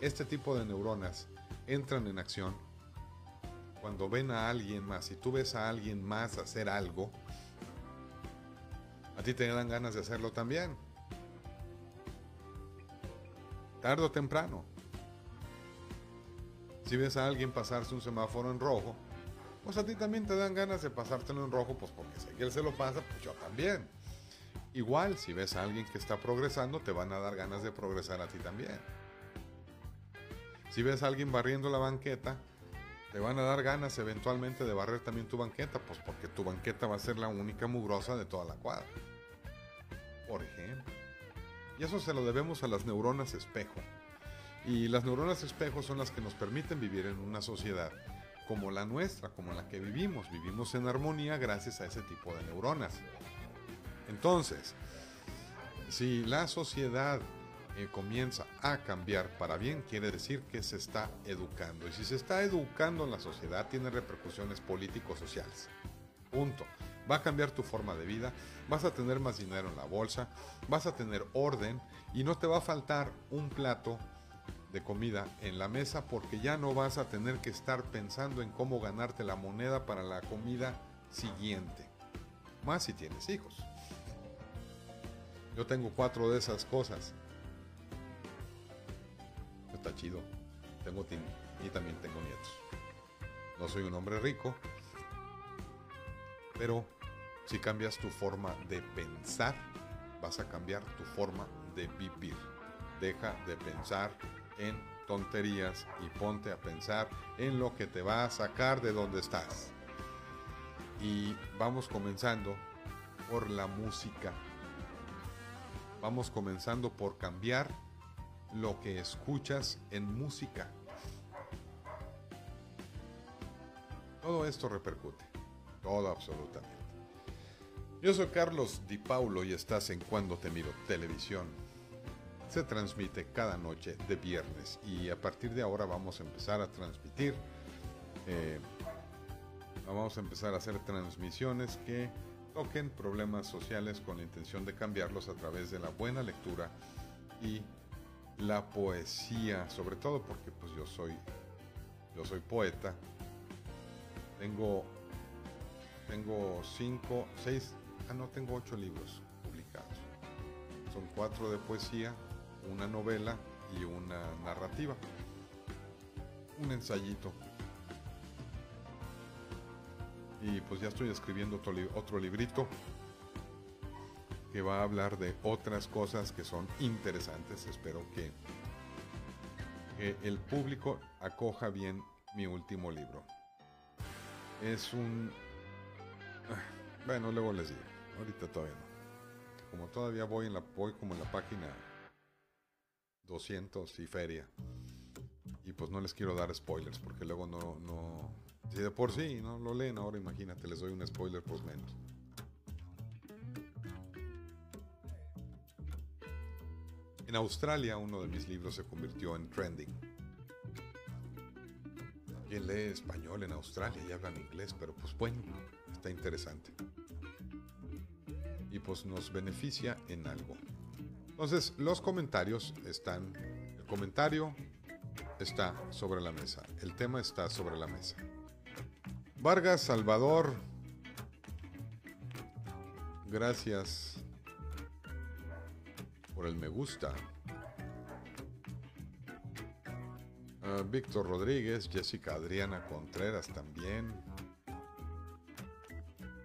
Este tipo de neuronas entran en acción cuando ven a alguien más. Si tú ves a alguien más hacer algo, a ti te dan ganas de hacerlo también tarde o temprano. Si ves a alguien pasarse un semáforo en rojo, pues a ti también te dan ganas de pasártelo en rojo, pues porque si él se lo pasa, pues yo también. Igual, si ves a alguien que está progresando, te van a dar ganas de progresar a ti también. Si ves a alguien barriendo la banqueta, te van a dar ganas eventualmente de barrer también tu banqueta, pues porque tu banqueta va a ser la única mugrosa de toda la cuadra. Por ejemplo. Y eso se lo debemos a las neuronas espejo. Y las neuronas espejo son las que nos permiten vivir en una sociedad como la nuestra, como la que vivimos. Vivimos en armonía gracias a ese tipo de neuronas. Entonces, si la sociedad eh, comienza a cambiar para bien, quiere decir que se está educando. Y si se está educando en la sociedad, tiene repercusiones políticos sociales. Punto va a cambiar tu forma de vida, vas a tener más dinero en la bolsa, vas a tener orden y no te va a faltar un plato de comida en la mesa porque ya no vas a tener que estar pensando en cómo ganarte la moneda para la comida siguiente. Más si tienes hijos. Yo tengo cuatro de esas cosas. Está chido. Tengo y también tengo nietos. no soy un hombre rico, pero si cambias tu forma de pensar, vas a cambiar tu forma de vivir. Deja de pensar en tonterías y ponte a pensar en lo que te va a sacar de donde estás. Y vamos comenzando por la música. Vamos comenzando por cambiar lo que escuchas en música. Todo esto repercute, todo absolutamente. Yo soy Carlos Di Paulo y estás en Cuando Te Miro Televisión. Se transmite cada noche de viernes y a partir de ahora vamos a empezar a transmitir. Eh, vamos a empezar a hacer transmisiones que toquen problemas sociales con la intención de cambiarlos a través de la buena lectura y la poesía, sobre todo porque pues yo soy yo soy poeta. Tengo tengo cinco, seis Ah, no tengo ocho libros publicados. Son cuatro de poesía, una novela y una narrativa. Un ensayito. Y pues ya estoy escribiendo otro, otro librito que va a hablar de otras cosas que son interesantes. Espero que, que el público acoja bien mi último libro. Es un... Ah, bueno, luego les digo. Ahorita todavía no. Como todavía voy en la voy como en la página 200 y feria. Y pues no les quiero dar spoilers porque luego no no si de por sí no lo leen ahora imagínate les doy un spoiler pues menos. En Australia uno de mis libros se convirtió en trending. ¿Quién lee español en Australia y hablan inglés? Pero pues bueno, está interesante pues nos beneficia en algo. Entonces, los comentarios están, el comentario está sobre la mesa, el tema está sobre la mesa. Vargas Salvador, gracias por el me gusta. Ah, Víctor Rodríguez, Jessica Adriana Contreras también.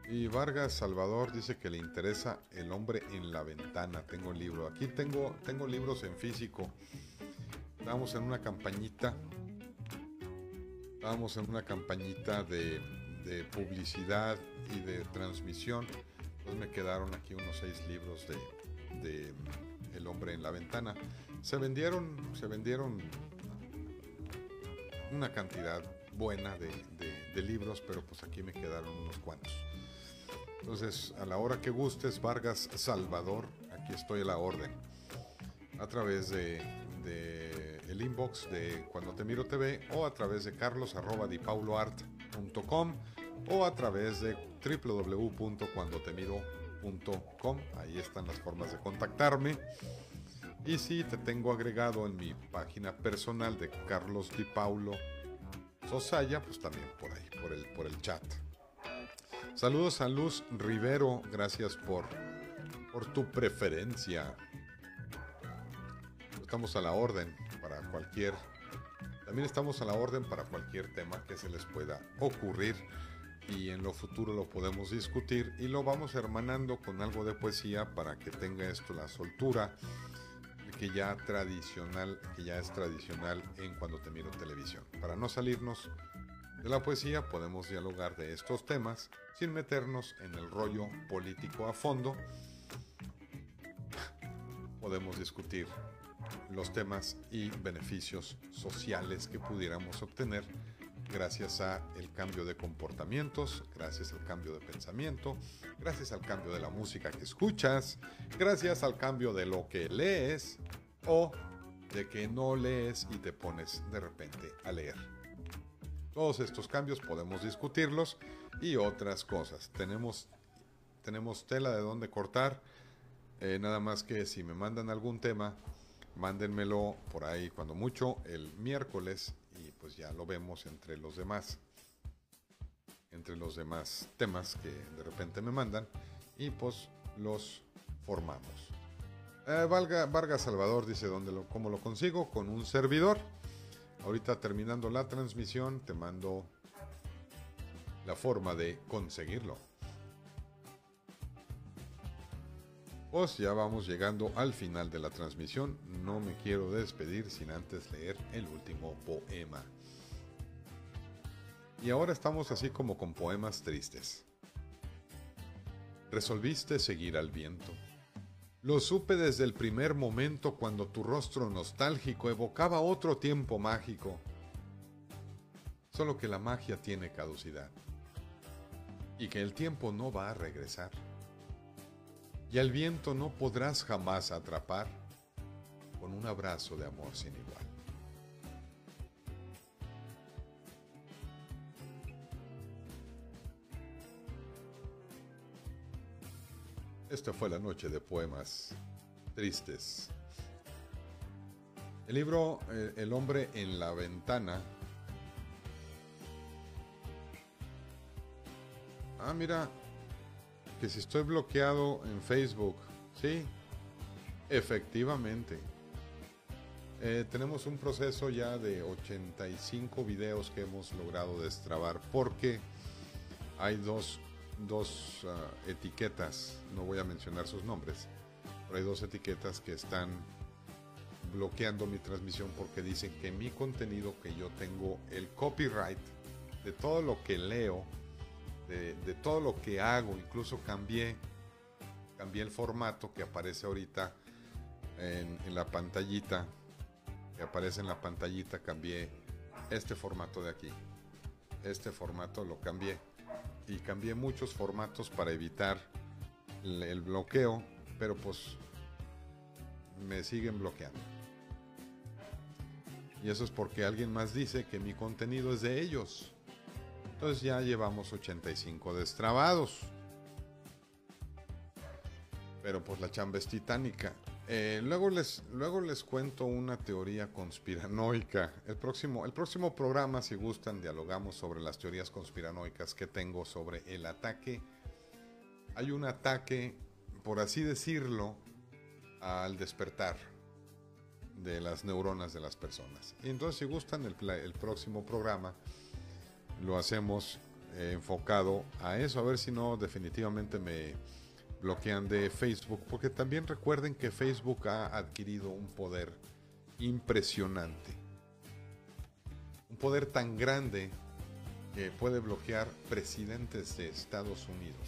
Y Vargas Salvador dice que le interesa El hombre en la ventana. Tengo un libro. Aquí tengo, tengo libros en físico. Estamos en una campañita. Estábamos en una campañita de, publicidad y de transmisión. Entonces me quedaron aquí unos seis libros de, El hombre en la ventana. Se vendieron, se vendieron una cantidad buena de, de libros, pero pues aquí me quedaron unos cuantos. Entonces, a la hora que gustes, Vargas Salvador, aquí estoy a la orden. A través de, el inbox de Cuando Te Miro TV o a través de carlos.dipauloart.com o a través de www.cuandotemiro.com. Ahí están las formas de contactarme. Y si te tengo agregado en mi página personal de Carlos Di Paulo Sosaya, pues también por ahí, por el, por el chat. Saludos a Luz Rivero, gracias por, por tu preferencia. Estamos a la orden para cualquier... También estamos a la orden para cualquier tema que se les pueda ocurrir y en lo futuro lo podemos discutir y lo vamos hermanando con algo de poesía para que tenga esto la soltura que ya tradicional, que ya es tradicional en cuando te miro televisión. Para no salirnos de la poesía podemos dialogar de estos temas sin meternos en el rollo político a fondo. Podemos discutir los temas y beneficios sociales que pudiéramos obtener gracias a el cambio de comportamientos, gracias al cambio de pensamiento, gracias al cambio de la música que escuchas, gracias al cambio de lo que lees o de que no lees y te pones de repente a leer. Todos estos cambios podemos discutirlos y otras cosas. Tenemos, tenemos tela de dónde cortar. Eh, nada más que si me mandan algún tema, mándenmelo por ahí cuando mucho el miércoles y pues ya lo vemos entre los demás. Entre los demás temas que de repente me mandan y pues los formamos. Eh, Valga, Vargas Salvador dice dónde lo, cómo lo consigo con un servidor. Ahorita terminando la transmisión, te mando la forma de conseguirlo. Pues ya vamos llegando al final de la transmisión. No me quiero despedir sin antes leer el último poema. Y ahora estamos así como con poemas tristes. Resolviste seguir al viento. Lo supe desde el primer momento cuando tu rostro nostálgico evocaba otro tiempo mágico. Solo que la magia tiene caducidad y que el tiempo no va a regresar y al viento no podrás jamás atrapar con un abrazo de amor sin igual. Esta fue la noche de poemas tristes. El libro eh, El hombre en la ventana. Ah, mira, que si estoy bloqueado en Facebook, sí, efectivamente. Eh, tenemos un proceso ya de 85 videos que hemos logrado destrabar porque hay dos, ah, etiquetas, no voy a mencionar sus nombres, pero hay dos etiquetas que están bloqueando mi transmisión porque dicen que mi contenido, que yo tengo el copyright de todo lo que leo, de, todo lo que hago, incluso cambié, cambié el formato que aparece ahorita en la pantallita, que aparece en la pantallita, cambié este formato de aquí. Este formato lo cambié y cambié muchos formatos para evitar el bloqueo, pero pues me siguen bloqueando. Y eso es porque alguien más dice que mi contenido es de ellos. Entonces ya llevamos 85 destrabados. Pero pues la chamba es titánica. Eh, luego, les, luego les cuento una teoría conspiranoica. El próximo, el próximo programa, si gustan, dialogamos sobre las teorías conspiranoicas que tengo sobre el ataque. Hay un ataque, por así decirlo, al despertar de las neuronas de las personas. Y entonces, si gustan, el, el próximo programa lo hacemos eh, enfocado a eso, a ver si no definitivamente me bloquean de Facebook, porque también recuerden que Facebook ha adquirido un poder impresionante. Un poder tan grande que puede bloquear presidentes de Estados Unidos.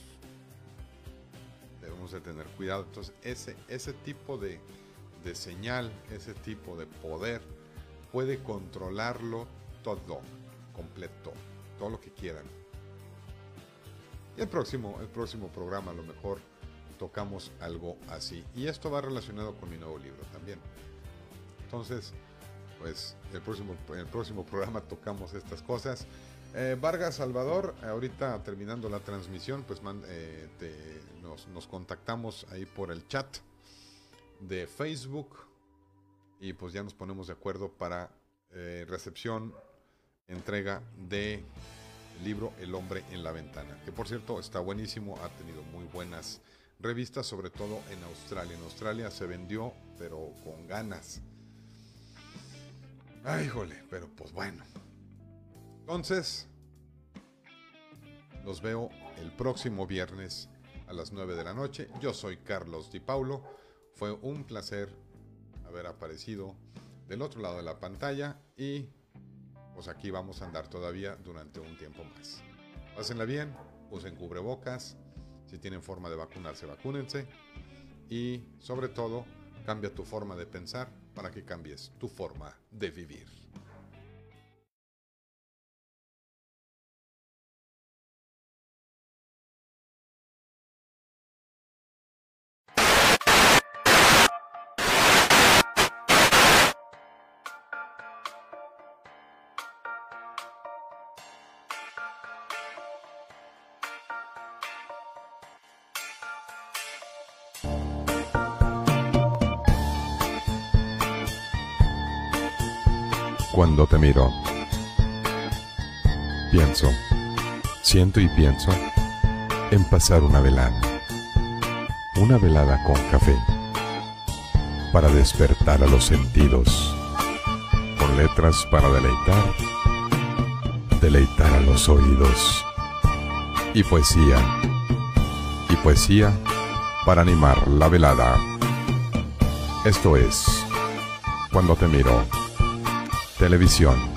Debemos de tener cuidado. Entonces, ese, ese tipo de, de señal, ese tipo de poder, puede controlarlo todo, completo todo lo que quieran. Y el próximo, el próximo programa a lo mejor tocamos algo así. Y esto va relacionado con mi nuevo libro también. Entonces, pues el próximo, el próximo programa tocamos estas cosas. Eh, Vargas Salvador, ahorita terminando la transmisión, pues eh, nos, contactamos ahí por el chat de Facebook y pues ya nos ponemos de acuerdo para eh, recepción entrega de libro El hombre en la ventana, que por cierto está buenísimo, ha tenido muy buenas revistas, sobre todo en Australia. En Australia se vendió, pero con ganas. Ay, jole, pero pues bueno. Entonces, los veo el próximo viernes a las 9 de la noche. Yo soy Carlos Di Paulo. Fue un placer haber aparecido del otro lado de la pantalla y pues aquí vamos a andar todavía durante un tiempo más. Pásenla bien, usen cubrebocas, si tienen forma de vacunarse, vacúnense y sobre todo cambia tu forma de pensar para que cambies tu forma de vivir. Cuando te miro. Pienso, siento y pienso en pasar una velada. Una velada con café. Para despertar a los sentidos. Con letras para deleitar. Deleitar a los oídos. y poesía. Y poesía para animar la velada. Esto es Cuando te miro. Televisión.